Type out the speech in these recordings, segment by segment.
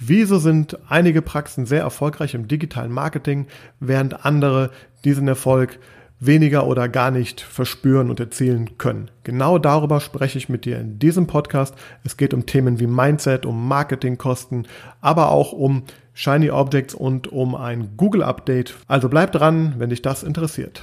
Wieso sind einige Praxen sehr erfolgreich im digitalen Marketing, während andere diesen Erfolg weniger oder gar nicht verspüren und erzielen können? Genau darüber spreche ich mit dir in diesem Podcast. Es geht um Themen wie Mindset, um Marketingkosten, aber auch um Shiny Objects und um ein Google Update. Also bleib dran, wenn dich das interessiert.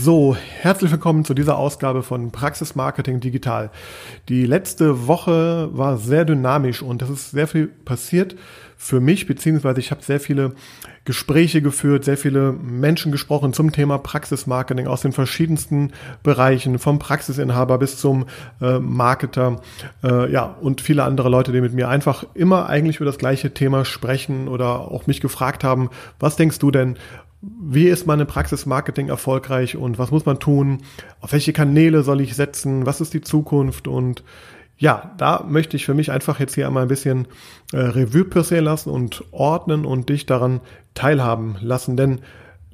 So, herzlich willkommen zu dieser Ausgabe von Praxis Marketing Digital. Die letzte Woche war sehr dynamisch und es ist sehr viel passiert für mich, beziehungsweise ich habe sehr viele Gespräche geführt, sehr viele Menschen gesprochen zum Thema Praxismarketing aus den verschiedensten Bereichen, vom Praxisinhaber bis zum äh, Marketer, äh, ja, und viele andere Leute, die mit mir einfach immer eigentlich über das gleiche Thema sprechen oder auch mich gefragt haben, was denkst du denn, wie ist meine Praxismarketing erfolgreich und was muss man tun? Auf welche Kanäle soll ich setzen? Was ist die Zukunft? Und ja, da möchte ich für mich einfach jetzt hier einmal ein bisschen äh, Revue passieren lassen und ordnen und dich daran teilhaben lassen. Denn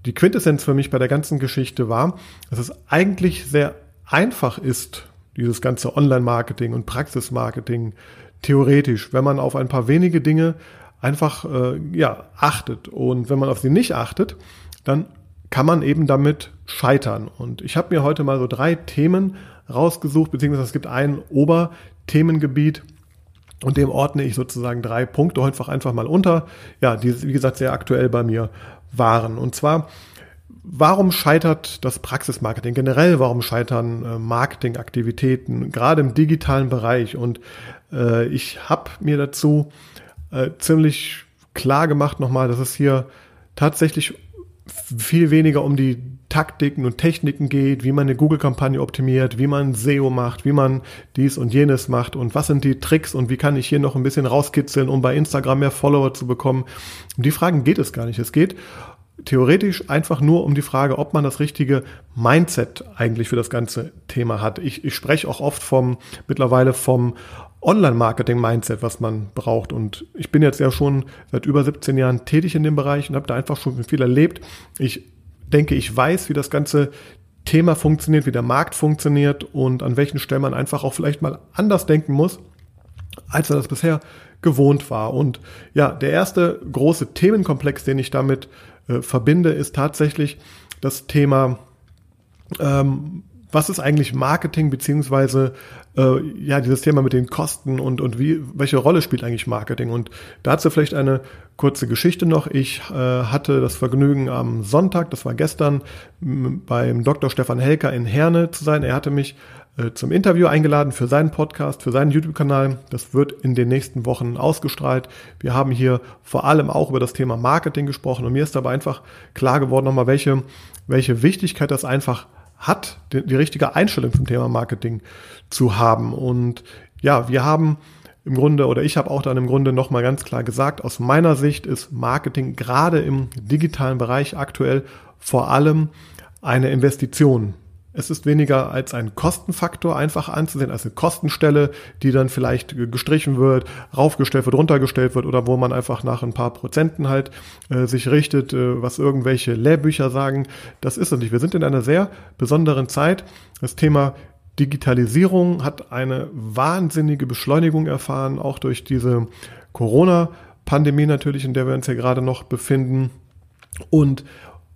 die Quintessenz für mich bei der ganzen Geschichte war, dass es eigentlich sehr einfach ist, dieses ganze Online-Marketing und Praxis-Marketing theoretisch, wenn man auf ein paar wenige Dinge einfach äh, ja, achtet. Und wenn man auf sie nicht achtet, dann kann man eben damit scheitern. Und ich habe mir heute mal so drei Themen rausgesucht, beziehungsweise es gibt ein Oberthemengebiet und dem ordne ich sozusagen drei Punkte einfach einfach mal unter, ja, die wie gesagt sehr aktuell bei mir waren. Und zwar, warum scheitert das Praxismarketing generell? Warum scheitern äh, Marketingaktivitäten gerade im digitalen Bereich? Und äh, ich habe mir dazu äh, ziemlich klar gemacht nochmal, dass es hier tatsächlich viel weniger um die Taktiken und Techniken geht, wie man eine Google-Kampagne optimiert, wie man SEO macht, wie man dies und jenes macht und was sind die Tricks und wie kann ich hier noch ein bisschen rauskitzeln, um bei Instagram mehr Follower zu bekommen. Um die Fragen geht es gar nicht. Es geht theoretisch einfach nur um die Frage, ob man das richtige Mindset eigentlich für das ganze Thema hat. Ich, ich spreche auch oft vom, mittlerweile vom Online-Marketing-Mindset, was man braucht. Und ich bin jetzt ja schon seit über 17 Jahren tätig in dem Bereich und habe da einfach schon viel erlebt. Ich denke, ich weiß, wie das ganze Thema funktioniert, wie der Markt funktioniert und an welchen Stellen man einfach auch vielleicht mal anders denken muss, als er das bisher gewohnt war. Und ja, der erste große Themenkomplex, den ich damit äh, verbinde, ist tatsächlich das Thema ähm, was ist eigentlich Marketing beziehungsweise äh, ja dieses Thema mit den Kosten und und wie welche Rolle spielt eigentlich Marketing und dazu vielleicht eine kurze Geschichte noch. Ich äh, hatte das Vergnügen am Sonntag, das war gestern, beim Dr. Stefan Helker in Herne zu sein. Er hatte mich äh, zum Interview eingeladen für seinen Podcast, für seinen YouTube-Kanal. Das wird in den nächsten Wochen ausgestrahlt. Wir haben hier vor allem auch über das Thema Marketing gesprochen und mir ist dabei einfach klar geworden nochmal, welche, welche Wichtigkeit das einfach hat, die, die richtige Einstellung zum Thema Marketing zu haben. Und ja, wir haben im Grunde, oder ich habe auch dann im Grunde nochmal ganz klar gesagt, aus meiner Sicht ist Marketing gerade im digitalen Bereich aktuell vor allem eine Investition. Es ist weniger als ein Kostenfaktor einfach anzusehen, als eine Kostenstelle, die dann vielleicht gestrichen wird, raufgestellt wird, runtergestellt wird oder wo man einfach nach ein paar Prozenten halt äh, sich richtet, äh, was irgendwelche Lehrbücher sagen. Das ist es nicht. Wir sind in einer sehr besonderen Zeit. Das Thema Digitalisierung hat eine wahnsinnige Beschleunigung erfahren, auch durch diese Corona-Pandemie natürlich, in der wir uns ja gerade noch befinden. Und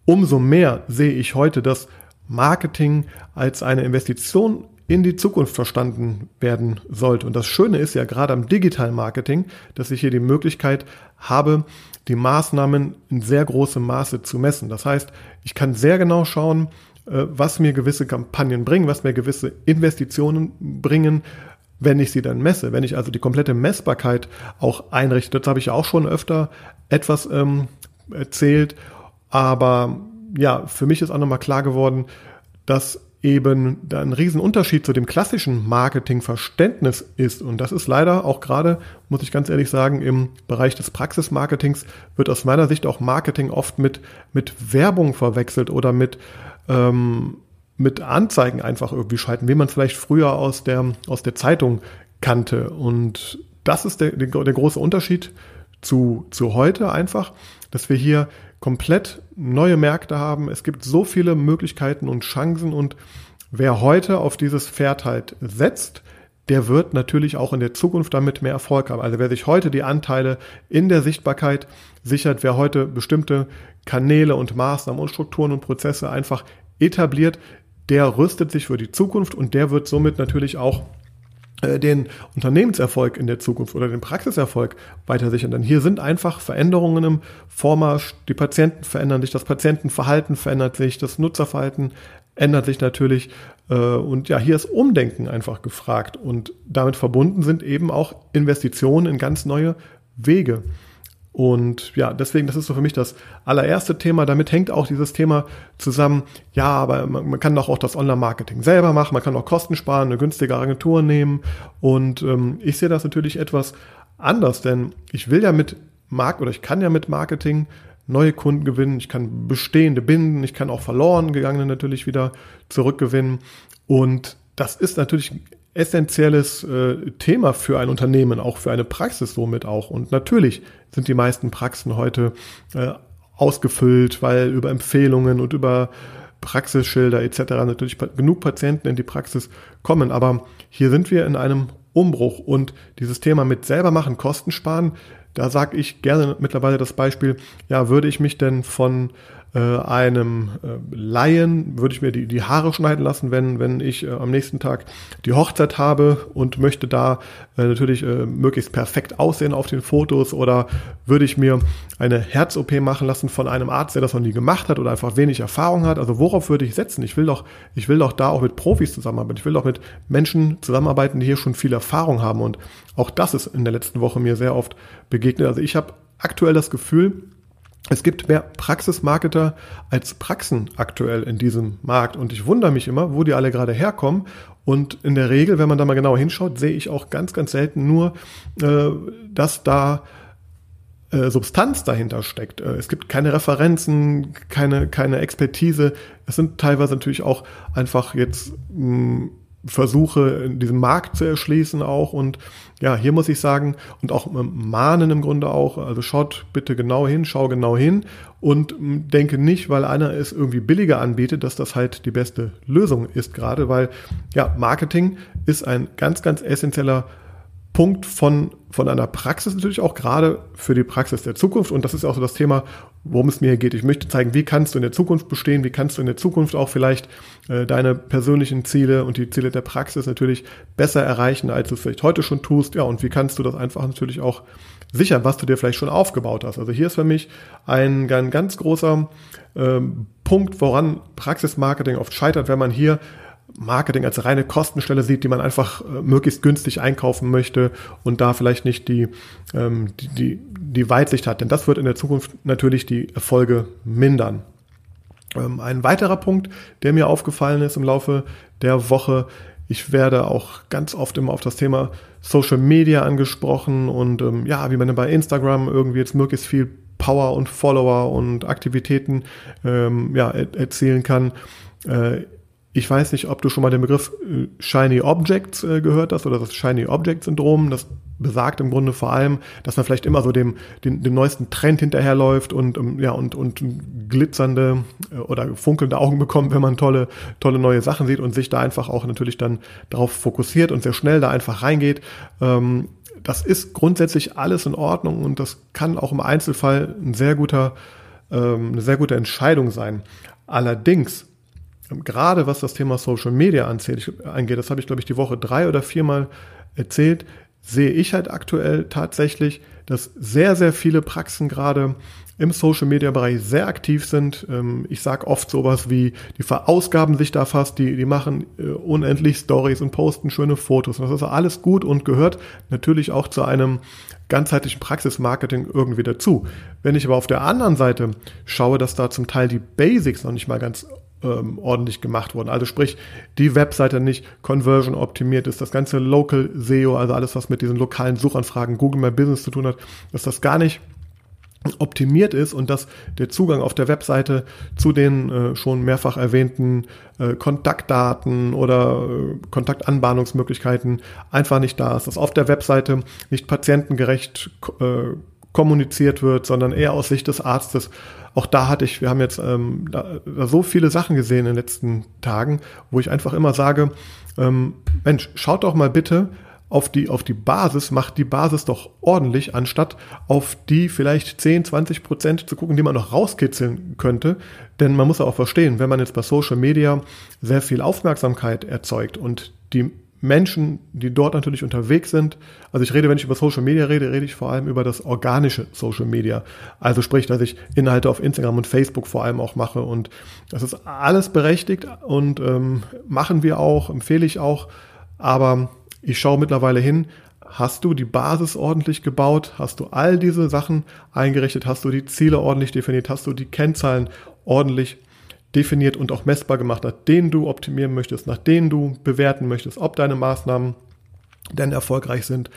umso mehr sehe ich heute, dass Marketing als eine Investition in die Zukunft verstanden werden sollte. Und das Schöne ist ja gerade am digitalen Marketing, dass ich hier die Möglichkeit habe, die Maßnahmen in sehr großem Maße zu messen. Das heißt, ich kann sehr genau schauen, äh, was mir gewisse Kampagnen bringen, was mir gewisse Investitionen bringen, wenn ich sie dann messe. Wenn ich also die komplette Messbarkeit auch einrichte, das habe ich ja auch schon öfter etwas ähm, erzählt, aber ja, für mich ist auch nochmal klar geworden, dass eben da ein Riesenunterschied zu dem klassischen Marketingverständnis ist. Und das ist leider auch gerade, muss ich ganz ehrlich sagen, im Bereich des Praxismarketings wird aus meiner Sicht auch Marketing oft mit, mit Werbung verwechselt oder mit ähm, mit Anzeigen einfach irgendwie schalten, wie man vielleicht früher aus der, aus der Zeitung kannte. Und das ist der, der, der große Unterschied zu, zu heute einfach, dass wir hier komplett neue Märkte haben. Es gibt so viele Möglichkeiten und Chancen und wer heute auf dieses Pferd halt setzt, der wird natürlich auch in der Zukunft damit mehr Erfolg haben. Also wer sich heute die Anteile in der Sichtbarkeit sichert, wer heute bestimmte Kanäle und Maßnahmen und Strukturen und Prozesse einfach etabliert, der rüstet sich für die Zukunft und der wird somit natürlich auch den Unternehmenserfolg in der Zukunft oder den Praxiserfolg weiter sichern. Denn hier sind einfach Veränderungen im Vormarsch. Die Patienten verändern sich, das Patientenverhalten verändert sich, das Nutzerverhalten ändert sich natürlich. Äh, und ja, hier ist Umdenken einfach gefragt. Und damit verbunden sind eben auch Investitionen in ganz neue Wege. Und ja, deswegen, das ist so für mich das allererste Thema. Damit hängt auch dieses Thema zusammen. Ja, aber man, man kann doch auch das Online-Marketing selber machen. Man kann auch Kosten sparen, eine günstige Agentur nehmen. Und ähm, ich sehe das natürlich etwas anders, denn ich will ja mit Markt oder ich kann ja mit Marketing neue Kunden gewinnen. Ich kann bestehende binden. Ich kann auch verloren gegangene natürlich wieder zurückgewinnen. Und das ist natürlich essentielles äh, Thema für ein Unternehmen, auch für eine Praxis somit auch. Und natürlich sind die meisten Praxen heute äh, ausgefüllt, weil über Empfehlungen und über Praxisschilder etc. natürlich genug Patienten in die Praxis kommen. Aber hier sind wir in einem Umbruch und dieses Thema mit selber machen, Kosten sparen, da sage ich gerne mittlerweile das Beispiel, ja, würde ich mich denn von äh, einem äh, Laien, würde ich mir die, die Haare schneiden lassen, wenn, wenn ich äh, am nächsten Tag die Hochzeit habe und möchte da äh, natürlich äh, möglichst perfekt aussehen auf den Fotos oder würde ich mir eine Herz-OP machen lassen von einem Arzt, der das noch nie gemacht hat oder einfach wenig Erfahrung hat. Also worauf würde ich setzen? Ich will doch, ich will doch da auch mit Profis zusammenarbeiten. Ich will doch mit Menschen zusammenarbeiten, die hier schon viel Erfahrung haben. Und auch das ist in der letzten Woche mir sehr oft begegnet. Also ich habe aktuell das Gefühl, es gibt mehr Praxismarketer als Praxen aktuell in diesem Markt. Und ich wundere mich immer, wo die alle gerade herkommen. Und in der Regel, wenn man da mal genauer hinschaut, sehe ich auch ganz, ganz selten nur, äh, dass da äh, Substanz dahinter steckt. Äh, es gibt keine Referenzen, keine, keine Expertise. Es sind teilweise natürlich auch einfach jetzt mh, Versuche, diesen Markt zu erschließen auch. Und ja, hier muss ich sagen, und auch mahnen im Grunde auch, also schaut bitte genau hin, schau genau hin und denke nicht, weil einer es irgendwie billiger anbietet, dass das halt die beste Lösung ist gerade, weil ja, Marketing ist ein ganz, ganz essentieller Punkt von, von einer Praxis natürlich auch gerade für die Praxis der Zukunft. Und das ist auch so das Thema, worum es mir hier geht. Ich möchte zeigen, wie kannst du in der Zukunft bestehen, wie kannst du in der Zukunft auch vielleicht äh, deine persönlichen Ziele und die Ziele der Praxis natürlich besser erreichen, als du es vielleicht heute schon tust. Ja, und wie kannst du das einfach natürlich auch sichern, was du dir vielleicht schon aufgebaut hast. Also hier ist für mich ein, ein ganz großer ähm, Punkt, woran Praxismarketing oft scheitert, wenn man hier Marketing als reine Kostenstelle sieht, die man einfach äh, möglichst günstig einkaufen möchte und da vielleicht nicht die, ähm, die, die, die Weitsicht hat. Denn das wird in der Zukunft natürlich die Erfolge mindern. Ähm, ein weiterer Punkt, der mir aufgefallen ist im Laufe der Woche, ich werde auch ganz oft immer auf das Thema Social Media angesprochen und ähm, ja, wie man bei Instagram irgendwie jetzt möglichst viel Power und Follower und Aktivitäten ähm, ja, erzielen kann. Äh, ich weiß nicht, ob du schon mal den Begriff äh, Shiny Objects äh, gehört hast oder das Shiny Object Syndrom. Das besagt im Grunde vor allem, dass man vielleicht immer so dem, dem, dem neuesten Trend hinterherläuft und, um, ja, und, und glitzernde äh, oder funkelnde Augen bekommt, wenn man tolle, tolle neue Sachen sieht und sich da einfach auch natürlich dann darauf fokussiert und sehr schnell da einfach reingeht. Ähm, das ist grundsätzlich alles in Ordnung und das kann auch im Einzelfall ein sehr guter, ähm, eine sehr gute Entscheidung sein. Allerdings gerade was das Thema Social Media angeht, das habe ich, glaube ich, die Woche drei oder viermal erzählt, sehe ich halt aktuell tatsächlich, dass sehr, sehr viele Praxen gerade im Social Media Bereich sehr aktiv sind. Ähm, ich sage oft sowas wie, die verausgaben sich da fast, die, die machen äh, unendlich Stories und posten schöne Fotos. Und das ist alles gut und gehört natürlich auch zu einem ganzheitlichen Praxismarketing irgendwie dazu. Wenn ich aber auf der anderen Seite schaue, dass da zum Teil die Basics noch nicht mal ganz ähm, ordentlich gemacht worden. Also sprich, die Webseite nicht conversion optimiert ist, das ganze Local SEO, also alles, was mit diesen lokalen Suchanfragen Google My Business zu tun hat, dass das gar nicht optimiert ist und dass der Zugang auf der Webseite zu den äh, schon mehrfach erwähnten äh, Kontaktdaten oder äh, Kontaktanbahnungsmöglichkeiten einfach nicht da ist, dass auf der Webseite nicht patientengerecht äh, kommuniziert wird, sondern eher aus Sicht des Arztes. Auch da hatte ich, wir haben jetzt ähm, da, da so viele Sachen gesehen in den letzten Tagen, wo ich einfach immer sage, ähm, Mensch, schaut doch mal bitte, auf die, auf die Basis, macht die Basis doch ordentlich, anstatt auf die vielleicht 10, 20 Prozent zu gucken, die man noch rauskitzeln könnte. Denn man muss ja auch verstehen, wenn man jetzt bei Social Media sehr viel Aufmerksamkeit erzeugt und die Menschen, die dort natürlich unterwegs sind, also ich rede, wenn ich über Social Media rede, rede ich vor allem über das organische Social Media. Also sprich, dass ich Inhalte auf Instagram und Facebook vor allem auch mache. Und das ist alles berechtigt und ähm, machen wir auch, empfehle ich auch, aber ich schaue mittlerweile hin, hast du die Basis ordentlich gebaut, hast du all diese Sachen eingerichtet, hast du die Ziele ordentlich definiert, hast du die Kennzahlen ordentlich definiert und auch messbar gemacht, nach denen du optimieren möchtest, nach denen du bewerten möchtest, ob deine Maßnahmen denn erfolgreich sind.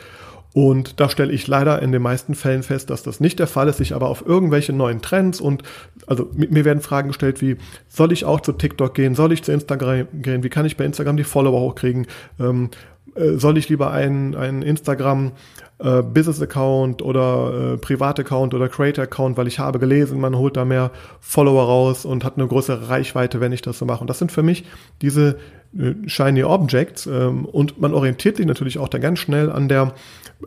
Und da stelle ich leider in den meisten Fällen fest, dass das nicht der Fall ist, sich aber auf irgendwelche neuen Trends und also mir werden Fragen gestellt wie, soll ich auch zu TikTok gehen, soll ich zu Instagram gehen, wie kann ich bei Instagram die Follower hochkriegen, ähm, äh, soll ich lieber einen, einen Instagram äh, Business-Account oder äh, Privat-Account oder Creator-Account, weil ich habe gelesen, man holt da mehr Follower raus und hat eine größere Reichweite, wenn ich das so mache. Und das sind für mich diese äh, shiny Objects ähm, und man orientiert sich natürlich auch da ganz schnell an der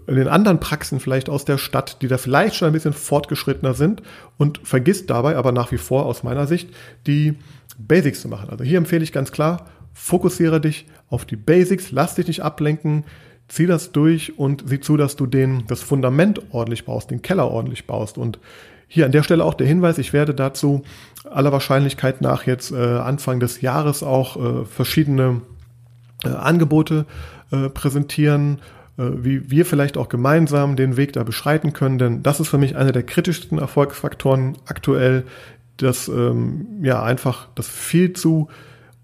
den anderen Praxen vielleicht aus der Stadt, die da vielleicht schon ein bisschen fortgeschrittener sind und vergisst dabei aber nach wie vor aus meiner Sicht die Basics zu machen. Also hier empfehle ich ganz klar, fokussiere dich auf die Basics, lass dich nicht ablenken, zieh das durch und sieh zu, dass du den, das Fundament ordentlich baust, den Keller ordentlich baust. Und hier an der Stelle auch der Hinweis, ich werde dazu aller Wahrscheinlichkeit nach jetzt äh, Anfang des Jahres auch äh, verschiedene äh, Angebote äh, präsentieren, äh, wie wir vielleicht auch gemeinsam den Weg da beschreiten können, denn das ist für mich einer der kritischsten Erfolgsfaktoren aktuell, dass ähm, ja einfach das viel zu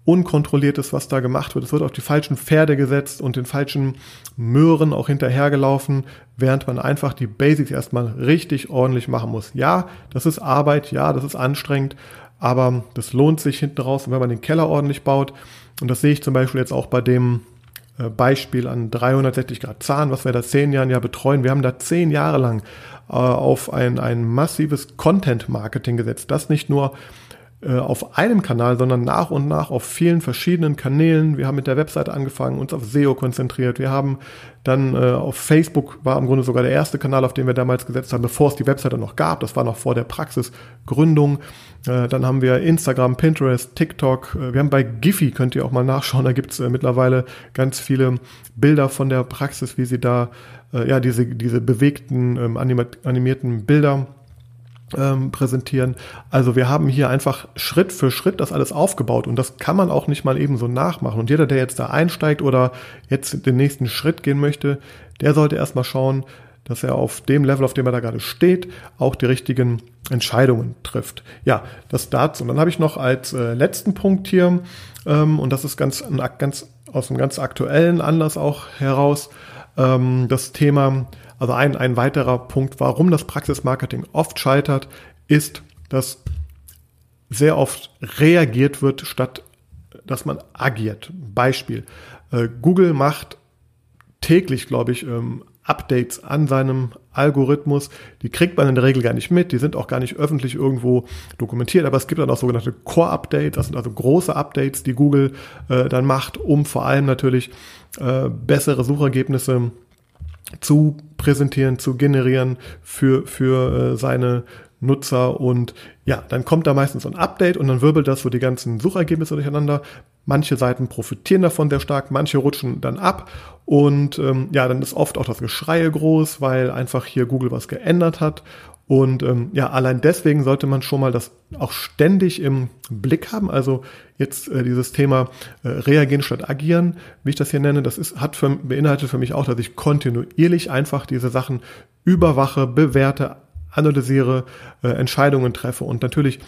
unkontrolliert ist, was da gemacht wird. Es wird auf die falschen Pferde gesetzt und den falschen Möhren auch hinterhergelaufen, während man einfach die Basics erstmal richtig ordentlich machen muss. Ja, das ist Arbeit, ja, das ist anstrengend, aber das lohnt sich hinten raus, wenn man den Keller ordentlich baut. Und das sehe ich zum Beispiel jetzt auch bei dem äh, Beispiel an 360 Grad Zahn, was wir da zehn Jahren ja betreuen. Wir haben da zehn Jahre lang äh, auf ein, ein massives Content-Marketing gesetzt, das nicht nur auf einem Kanal, sondern nach und nach auf vielen verschiedenen Kanälen. Wir haben mit der Webseite angefangen, uns auf SEO konzentriert. Wir haben dann äh, auf Facebook war im Grunde sogar der erste Kanal, auf den wir damals gesetzt haben, bevor es die Webseite noch gab. Das war noch vor der Praxisgründung. Äh, dann haben wir Instagram, Pinterest, TikTok. Äh, wir haben bei Giphy, könnt ihr auch mal nachschauen, da gibt's äh, mittlerweile ganz viele Bilder von der Praxis, wie sie da, äh, ja, diese, diese bewegten, ähm, animierten Bilder ähm, präsentieren. Also wir haben hier einfach Schritt für Schritt das alles aufgebaut und das kann man auch nicht mal eben so nachmachen. Und jeder, der jetzt da einsteigt oder jetzt den nächsten Schritt gehen möchte, der sollte erstmal schauen, dass er auf dem Level, auf dem er da gerade steht, auch die richtigen Entscheidungen trifft. Ja, das dazu. Und dann habe ich noch als äh, letzten Punkt hier, ähm, und das ist ganz, ganz aus einem ganz aktuellen Anlass auch heraus, ähm, das Thema also ein, ein weiterer Punkt, warum das Praxismarketing oft scheitert, ist, dass sehr oft reagiert wird, statt dass man agiert. Beispiel. Äh, Google macht täglich, glaube ich, ähm, Updates an seinem Algorithmus. Die kriegt man in der Regel gar nicht mit. Die sind auch gar nicht öffentlich irgendwo dokumentiert. Aber es gibt dann auch sogenannte Core-Updates. Das sind also große Updates, die Google äh, dann macht, um vor allem natürlich äh, bessere Suchergebnisse zu präsentieren, zu generieren für, für äh, seine Nutzer. Und ja, dann kommt da meistens ein Update und dann wirbelt das so die ganzen Suchergebnisse durcheinander. Manche Seiten profitieren davon sehr stark, manche rutschen dann ab. Und ähm, ja, dann ist oft auch das Geschrei groß, weil einfach hier Google was geändert hat und ähm, ja, allein deswegen sollte man schon mal das auch ständig im Blick haben. Also jetzt äh, dieses Thema äh, reagieren statt agieren, wie ich das hier nenne, das ist, hat für, beinhaltet für mich auch, dass ich kontinuierlich einfach diese Sachen überwache, bewerte, analysiere, äh, Entscheidungen treffe. Und natürlich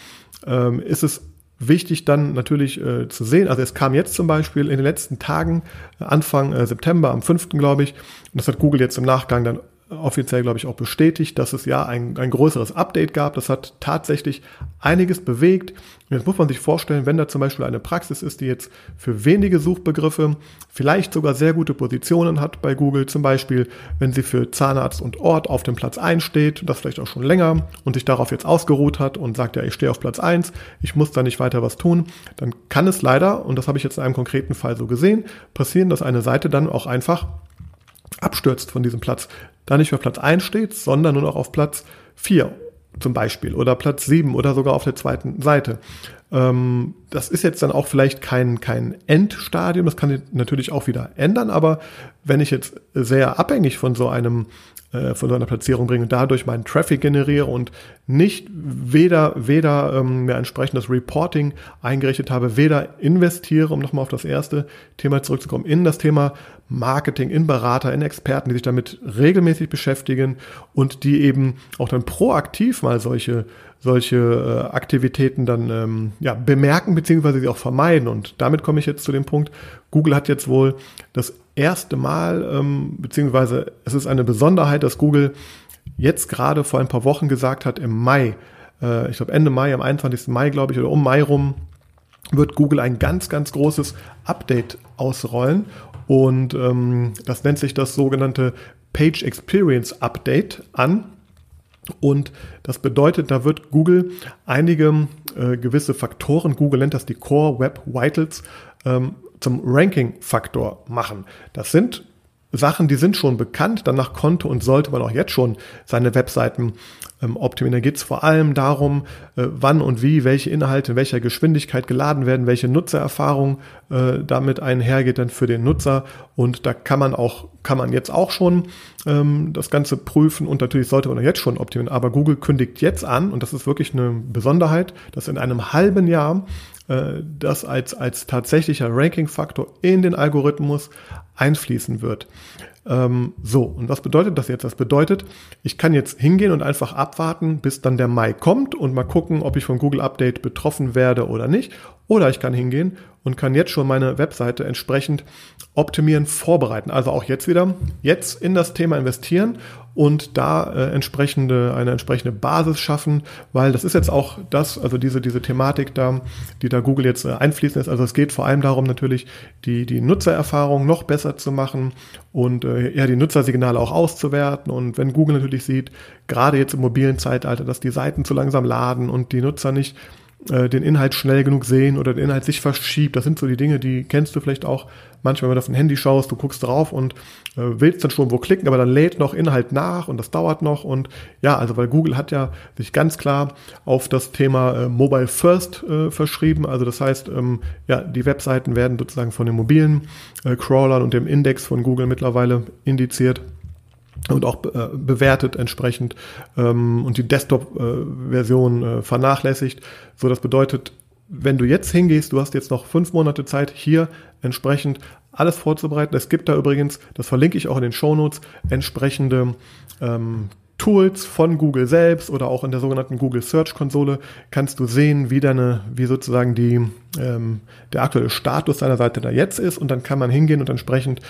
ähm, ist es wichtig dann natürlich äh, zu sehen. Also es kam jetzt zum Beispiel in den letzten Tagen, Anfang äh, September, am 5. glaube ich, und das hat Google jetzt im Nachgang dann offiziell, glaube ich, auch bestätigt, dass es ja ein, ein größeres Update gab. Das hat tatsächlich einiges bewegt. Und jetzt muss man sich vorstellen, wenn da zum Beispiel eine Praxis ist, die jetzt für wenige Suchbegriffe vielleicht sogar sehr gute Positionen hat bei Google, zum Beispiel, wenn sie für Zahnarzt und Ort auf dem Platz 1 steht, das vielleicht auch schon länger und sich darauf jetzt ausgeruht hat und sagt, ja, ich stehe auf Platz 1, ich muss da nicht weiter was tun, dann kann es leider, und das habe ich jetzt in einem konkreten Fall so gesehen, passieren, dass eine Seite dann auch einfach abstürzt von diesem Platz, da nicht auf Platz 1 steht, sondern nur noch auf Platz 4 zum Beispiel oder Platz 7 oder sogar auf der zweiten Seite. Ähm, das ist jetzt dann auch vielleicht kein, kein Endstadium, das kann natürlich auch wieder ändern, aber wenn ich jetzt sehr abhängig von so einem äh, von so einer Platzierung bringe und dadurch meinen Traffic generiere und nicht weder, weder ähm, mir entsprechendes Reporting eingerichtet habe, weder investiere, um nochmal auf das erste Thema zurückzukommen, in das Thema Marketing, in Berater, in Experten, die sich damit regelmäßig beschäftigen und die eben auch dann proaktiv mal solche solche äh, Aktivitäten dann ähm, ja, bemerken beziehungsweise sie auch vermeiden. Und damit komme ich jetzt zu dem Punkt, Google hat jetzt wohl das erste Mal, ähm, beziehungsweise es ist eine Besonderheit, dass Google jetzt gerade vor ein paar Wochen gesagt hat, im Mai, äh, ich glaube Ende Mai, am 21. Mai, glaube ich, oder um Mai rum, wird Google ein ganz, ganz großes Update ausrollen. Und ähm, das nennt sich das sogenannte Page Experience Update an. Und das bedeutet, da wird Google einige äh, gewisse Faktoren, Google nennt das die Core Web Vitals, ähm, zum Ranking-Faktor machen. Das sind Sachen, die sind schon bekannt. Danach konnte und sollte man auch jetzt schon seine Webseiten ähm, optimieren. Da geht es vor allem darum, äh, wann und wie welche Inhalte in welcher Geschwindigkeit geladen werden, welche Nutzererfahrung äh, damit einhergeht dann für den Nutzer. Und da kann man auch, kann man jetzt auch schon ähm, das Ganze prüfen und natürlich sollte man jetzt schon optimieren. Aber Google kündigt jetzt an, und das ist wirklich eine Besonderheit, dass in einem halben Jahr äh, das als, als tatsächlicher Ranking-Faktor in den Algorithmus einfließen wird. Ähm, so, und was bedeutet das jetzt? Das bedeutet, ich kann jetzt hingehen und einfach abwarten, bis dann der Mai kommt und mal gucken, ob ich vom Google Update betroffen werde oder nicht. Oder ich kann hingehen und kann jetzt schon meine Webseite entsprechend optimieren, vorbereiten. Also auch jetzt wieder, jetzt in das Thema investieren und da äh, entsprechende, eine entsprechende Basis schaffen, weil das ist jetzt auch das, also diese, diese Thematik da, die da Google jetzt äh, einfließen ist. Also es geht vor allem darum, natürlich die, die Nutzererfahrung noch besser zu machen und äh, ja, die Nutzersignale auch auszuwerten. Und wenn Google natürlich sieht, gerade jetzt im mobilen Zeitalter, dass die Seiten zu langsam laden und die Nutzer nicht äh, den Inhalt schnell genug sehen oder der Inhalt sich verschiebt. Das sind so die Dinge, die kennst du vielleicht auch manchmal, wenn du auf ein Handy schaust, du guckst drauf und äh, willst dann schon wo klicken, aber dann lädt noch Inhalt nach und das dauert noch. Und ja, also weil Google hat ja sich ganz klar auf das Thema äh, Mobile First äh, verschrieben. Also das heißt, ähm, ja, die Webseiten werden sozusagen von den mobilen äh, Crawlern und dem Index von Google mittlerweile indiziert und auch äh, bewertet entsprechend ähm, und die Desktop-Version äh, vernachlässigt. So, das bedeutet, wenn du jetzt hingehst, du hast jetzt noch fünf Monate Zeit, hier entsprechend alles vorzubereiten. Es gibt da übrigens, das verlinke ich auch in den Shownotes, entsprechende ähm, Tools von Google selbst oder auch in der sogenannten Google Search Konsole kannst du sehen, wie deine, wie sozusagen die, ähm, der aktuelle Status deiner Seite da jetzt ist und dann kann man hingehen und entsprechend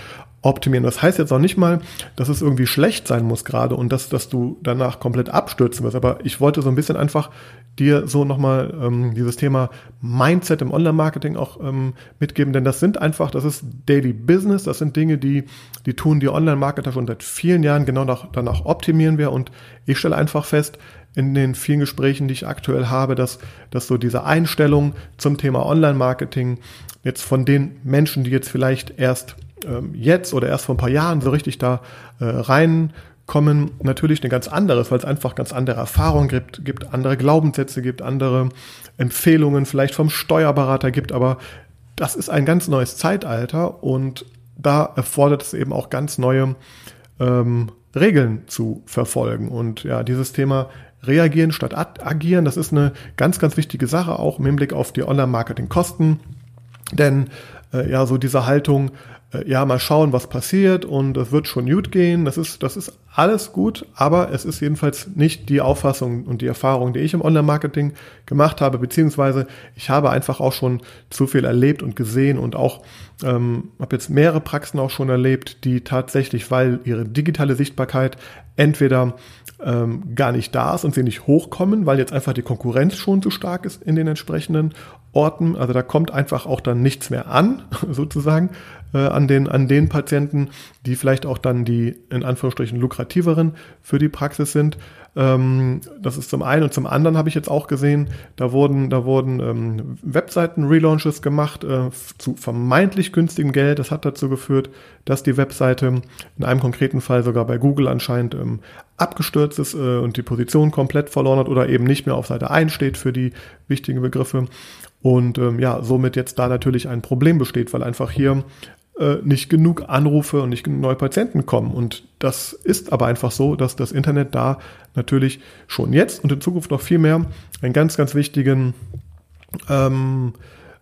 optimieren. Das heißt jetzt auch nicht mal, dass es irgendwie schlecht sein muss gerade und dass, dass du danach komplett abstürzen wirst. Aber ich wollte so ein bisschen einfach dir so nochmal ähm, dieses Thema Mindset im Online-Marketing auch ähm, mitgeben, denn das sind einfach, das ist Daily Business, das sind Dinge, die, die tun die Online-Marketer schon seit vielen Jahren, genau nach, danach optimieren wir und ich stelle einfach fest, in den vielen Gesprächen, die ich aktuell habe, dass, dass so diese Einstellung zum Thema Online-Marketing jetzt von den Menschen, die jetzt vielleicht erst ähm, jetzt oder erst vor ein paar Jahren so richtig da äh, reinkommen, natürlich eine ganz andere, weil es einfach ganz andere Erfahrungen gibt, gibt andere Glaubenssätze gibt, andere Empfehlungen vielleicht vom Steuerberater gibt, aber das ist ein ganz neues Zeitalter und da erfordert es eben auch ganz neue ähm, Regeln zu verfolgen. Und ja, dieses Thema reagieren statt agieren, das ist eine ganz, ganz wichtige Sache, auch im Hinblick auf die Online-Marketing-Kosten. Denn äh, ja so diese Haltung, äh, ja, mal schauen, was passiert und es wird schon gut gehen. Das ist, das ist alles gut, aber es ist jedenfalls nicht die Auffassung und die Erfahrung, die ich im Online-Marketing gemacht habe, beziehungsweise ich habe einfach auch schon zu viel erlebt und gesehen und auch ähm, habe jetzt mehrere Praxen auch schon erlebt, die tatsächlich, weil ihre digitale Sichtbarkeit entweder ähm, gar nicht da ist und sie nicht hochkommen, weil jetzt einfach die Konkurrenz schon zu stark ist in den entsprechenden Orten. Also da kommt einfach auch dann nichts mehr an, sozusagen, äh, an, den, an den Patienten, die vielleicht auch dann die in Anführungsstrichen lukrativeren für die Praxis sind. Ähm, das ist zum einen und zum anderen habe ich jetzt auch gesehen, da wurden, da wurden ähm, Webseiten-Relaunches gemacht äh, zu vermeintlich günstigem Geld. Das hat dazu geführt, dass die Webseite in einem konkreten Fall sogar bei Google anscheinend ähm, abgestürzt ist äh, und die Position komplett verloren hat oder eben nicht mehr auf Seite 1 steht für die wichtigen Begriffe. Und ähm, ja, somit jetzt da natürlich ein Problem besteht, weil einfach hier äh, nicht genug Anrufe und nicht genug neue Patienten kommen. Und das ist aber einfach so, dass das Internet da natürlich schon jetzt und in Zukunft noch viel mehr einen ganz, ganz wichtigen ähm,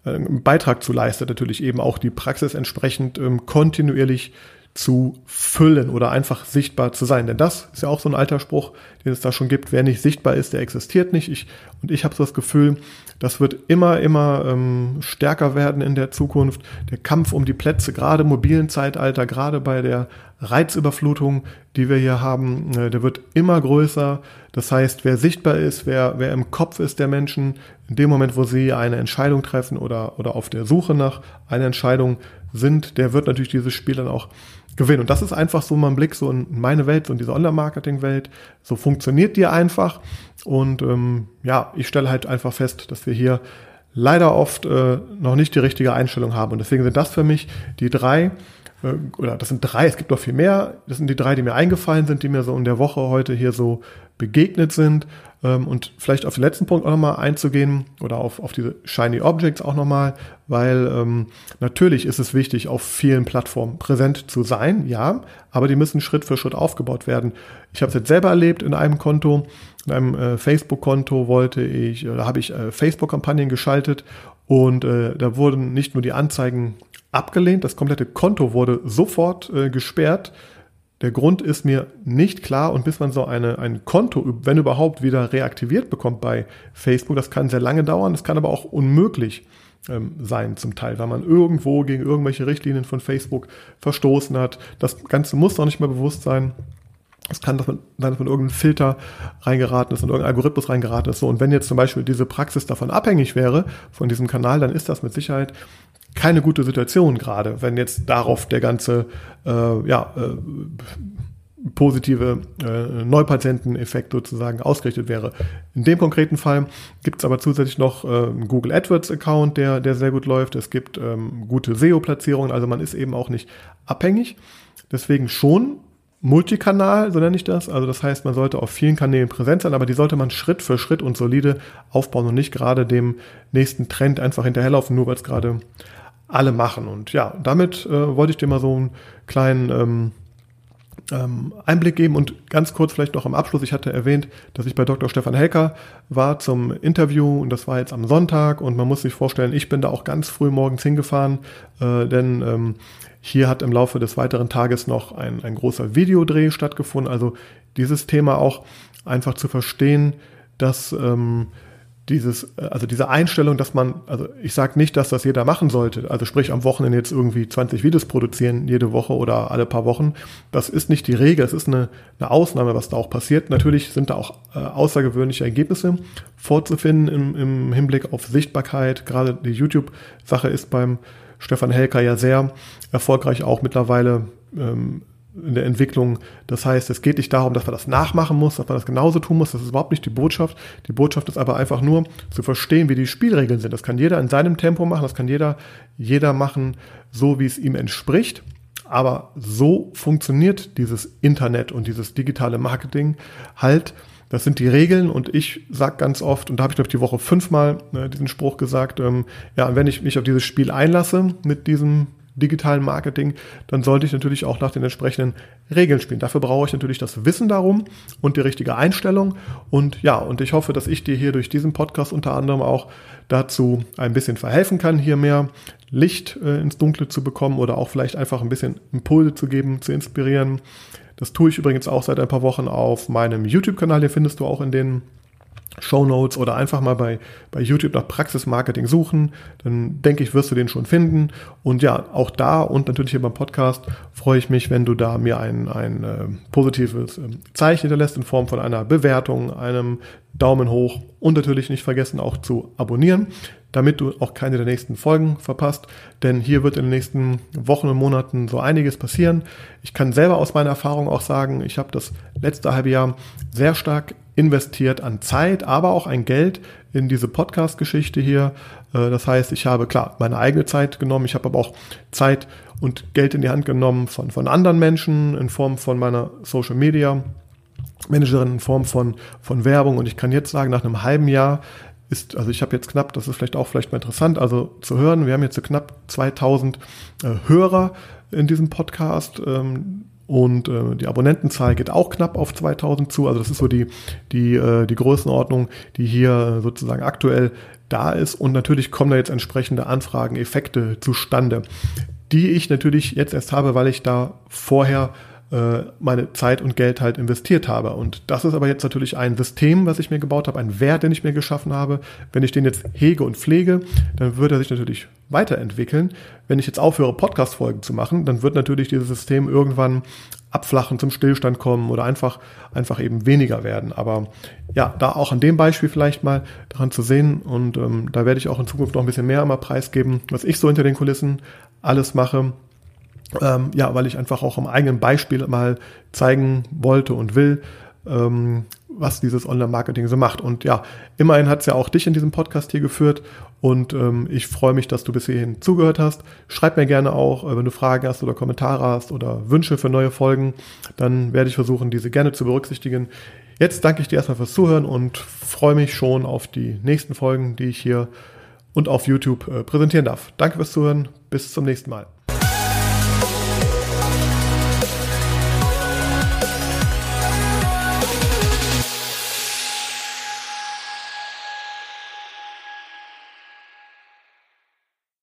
äh, Beitrag zu leistet, natürlich eben auch die Praxis entsprechend ähm, kontinuierlich zu füllen oder einfach sichtbar zu sein. Denn das ist ja auch so ein alter Spruch, den es da schon gibt. Wer nicht sichtbar ist, der existiert nicht. Ich, und ich habe so das Gefühl, das wird immer, immer ähm, stärker werden in der Zukunft. Der Kampf um die Plätze, gerade im mobilen Zeitalter, gerade bei der Reizüberflutung, die wir hier haben, äh, der wird immer größer. Das heißt, wer sichtbar ist, wer, wer im Kopf ist der Menschen, in dem Moment, wo sie eine Entscheidung treffen oder, oder auf der Suche nach einer Entscheidung sind, der wird natürlich dieses Spiel dann auch gewinnen. Und das ist einfach so mein Blick so in meine Welt, so in diese Online-Marketing-Welt. So funktioniert die einfach. Und ähm, ja, ich stelle halt einfach fest, dass wir hier leider oft äh, noch nicht die richtige Einstellung haben. Und deswegen sind das für mich die drei, oder das sind drei, es gibt noch viel mehr. Das sind die drei, die mir eingefallen sind, die mir so in der Woche heute hier so begegnet sind. Ähm, und vielleicht auf den letzten Punkt auch nochmal einzugehen oder auf, auf diese Shiny Objects auch nochmal, weil ähm, natürlich ist es wichtig, auf vielen Plattformen präsent zu sein, ja, aber die müssen Schritt für Schritt aufgebaut werden. Ich habe es jetzt selber erlebt in einem Konto, in einem äh, Facebook-Konto wollte ich, oder habe ich äh, Facebook-Kampagnen geschaltet und äh, da wurden nicht nur die Anzeigen abgelehnt, das komplette Konto wurde sofort äh, gesperrt der Grund ist mir nicht klar und bis man so eine, ein Konto, wenn überhaupt, wieder reaktiviert bekommt bei Facebook, das kann sehr lange dauern, das kann aber auch unmöglich ähm, sein zum Teil, weil man irgendwo gegen irgendwelche Richtlinien von Facebook verstoßen hat. Das Ganze muss noch nicht mehr bewusst sein. Es kann sein, dass man irgendeinen Filter reingeraten ist und irgendein Algorithmus reingeraten ist. So, und wenn jetzt zum Beispiel diese Praxis davon abhängig wäre, von diesem Kanal, dann ist das mit Sicherheit keine gute Situation gerade, wenn jetzt darauf der ganze äh, ja, äh, positive äh, Neupatienteneffekt sozusagen ausgerichtet wäre. In dem konkreten Fall gibt es aber zusätzlich noch äh, einen Google AdWords Account, der, der sehr gut läuft. Es gibt ähm, gute SEO-Platzierungen, also man ist eben auch nicht abhängig. Deswegen schon Multikanal, so nenne ich das. Also das heißt, man sollte auf vielen Kanälen präsent sein, aber die sollte man Schritt für Schritt und solide aufbauen und nicht gerade dem nächsten Trend einfach hinterherlaufen, nur weil es gerade alle machen. Und ja, damit äh, wollte ich dir mal so einen kleinen ähm, ähm, Einblick geben und ganz kurz vielleicht noch am Abschluss. Ich hatte erwähnt, dass ich bei Dr. Stefan Helker war zum Interview und das war jetzt am Sonntag und man muss sich vorstellen, ich bin da auch ganz früh morgens hingefahren, äh, denn ähm, hier hat im Laufe des weiteren Tages noch ein, ein großer Videodreh stattgefunden. Also dieses Thema auch einfach zu verstehen, dass ähm, dieses, äh, also diese Einstellung, dass man, also ich sage nicht, dass das jeder machen sollte, also sprich am Wochenende jetzt irgendwie 20 Videos produzieren jede Woche oder alle paar Wochen, das ist nicht die Regel, es ist eine, eine Ausnahme, was da auch passiert. Natürlich sind da auch äh, außergewöhnliche Ergebnisse vorzufinden im, im Hinblick auf Sichtbarkeit. Gerade die YouTube-Sache ist beim Stefan Helker ja sehr erfolgreich auch mittlerweile ähm, in der Entwicklung. Das heißt, es geht nicht darum, dass man das nachmachen muss, dass man das genauso tun muss. Das ist überhaupt nicht die Botschaft. Die Botschaft ist aber einfach nur zu verstehen, wie die Spielregeln sind. Das kann jeder in seinem Tempo machen, das kann jeder, jeder machen, so wie es ihm entspricht. Aber so funktioniert dieses Internet und dieses digitale Marketing halt. Das sind die Regeln und ich sage ganz oft, und da habe ich glaube ich die Woche fünfmal äh, diesen Spruch gesagt, ähm, ja, wenn ich mich auf dieses Spiel einlasse mit diesem digitalen Marketing, dann sollte ich natürlich auch nach den entsprechenden Regeln spielen. Dafür brauche ich natürlich das Wissen darum und die richtige Einstellung. Und ja, und ich hoffe, dass ich dir hier durch diesen Podcast unter anderem auch dazu ein bisschen verhelfen kann, hier mehr Licht äh, ins Dunkle zu bekommen oder auch vielleicht einfach ein bisschen Impulse zu geben, zu inspirieren. Das tue ich übrigens auch seit ein paar Wochen auf meinem YouTube-Kanal. Den findest du auch in den Show Notes oder einfach mal bei, bei YouTube nach Praxismarketing suchen. Dann denke ich, wirst du den schon finden. Und ja, auch da und natürlich hier beim Podcast freue ich mich, wenn du da mir ein, ein äh, positives äh, Zeichen hinterlässt in Form von einer Bewertung, einem Daumen hoch und natürlich nicht vergessen auch zu abonnieren, damit du auch keine der nächsten Folgen verpasst. Denn hier wird in den nächsten Wochen und Monaten so einiges passieren. Ich kann selber aus meiner Erfahrung auch sagen, ich habe das letzte halbe Jahr sehr stark investiert an Zeit, aber auch ein Geld in diese Podcast-Geschichte hier. Äh, das heißt, ich habe klar meine eigene Zeit genommen, ich habe aber auch Zeit und Geld in die Hand genommen von, von anderen Menschen in Form von meiner Social Media Managerin in Form von, von Werbung. Und ich kann jetzt sagen, nach einem halben Jahr ist, also ich habe jetzt knapp, das ist vielleicht auch vielleicht mal interessant, also zu hören, wir haben jetzt so knapp 2000 äh, Hörer in diesem Podcast. Ähm, und äh, die Abonnentenzahl geht auch knapp auf 2000 zu. Also das ist so die, die, äh, die Größenordnung, die hier sozusagen aktuell da ist. Und natürlich kommen da jetzt entsprechende Anfragen, Effekte zustande, die ich natürlich jetzt erst habe, weil ich da vorher äh, meine Zeit und Geld halt investiert habe. Und das ist aber jetzt natürlich ein System, was ich mir gebaut habe, ein Wert, den ich mir geschaffen habe. Wenn ich den jetzt hege und pflege, dann wird er sich natürlich weiterentwickeln. Wenn ich jetzt aufhöre, Podcast-Folgen zu machen, dann wird natürlich dieses System irgendwann abflachen, zum Stillstand kommen oder einfach, einfach eben weniger werden. Aber ja, da auch an dem Beispiel vielleicht mal daran zu sehen und ähm, da werde ich auch in Zukunft noch ein bisschen mehr einmal preisgeben, was ich so hinter den Kulissen alles mache. Ähm, ja, weil ich einfach auch am eigenen Beispiel mal zeigen wollte und will, ähm, was dieses Online-Marketing so macht. Und ja, immerhin hat es ja auch dich in diesem Podcast hier geführt. Und ähm, ich freue mich, dass du bis hierhin zugehört hast. Schreib mir gerne auch, äh, wenn du Fragen hast oder Kommentare hast oder Wünsche für neue Folgen. Dann werde ich versuchen, diese gerne zu berücksichtigen. Jetzt danke ich dir erstmal fürs Zuhören und freue mich schon auf die nächsten Folgen, die ich hier und auf YouTube äh, präsentieren darf. Danke fürs Zuhören. Bis zum nächsten Mal.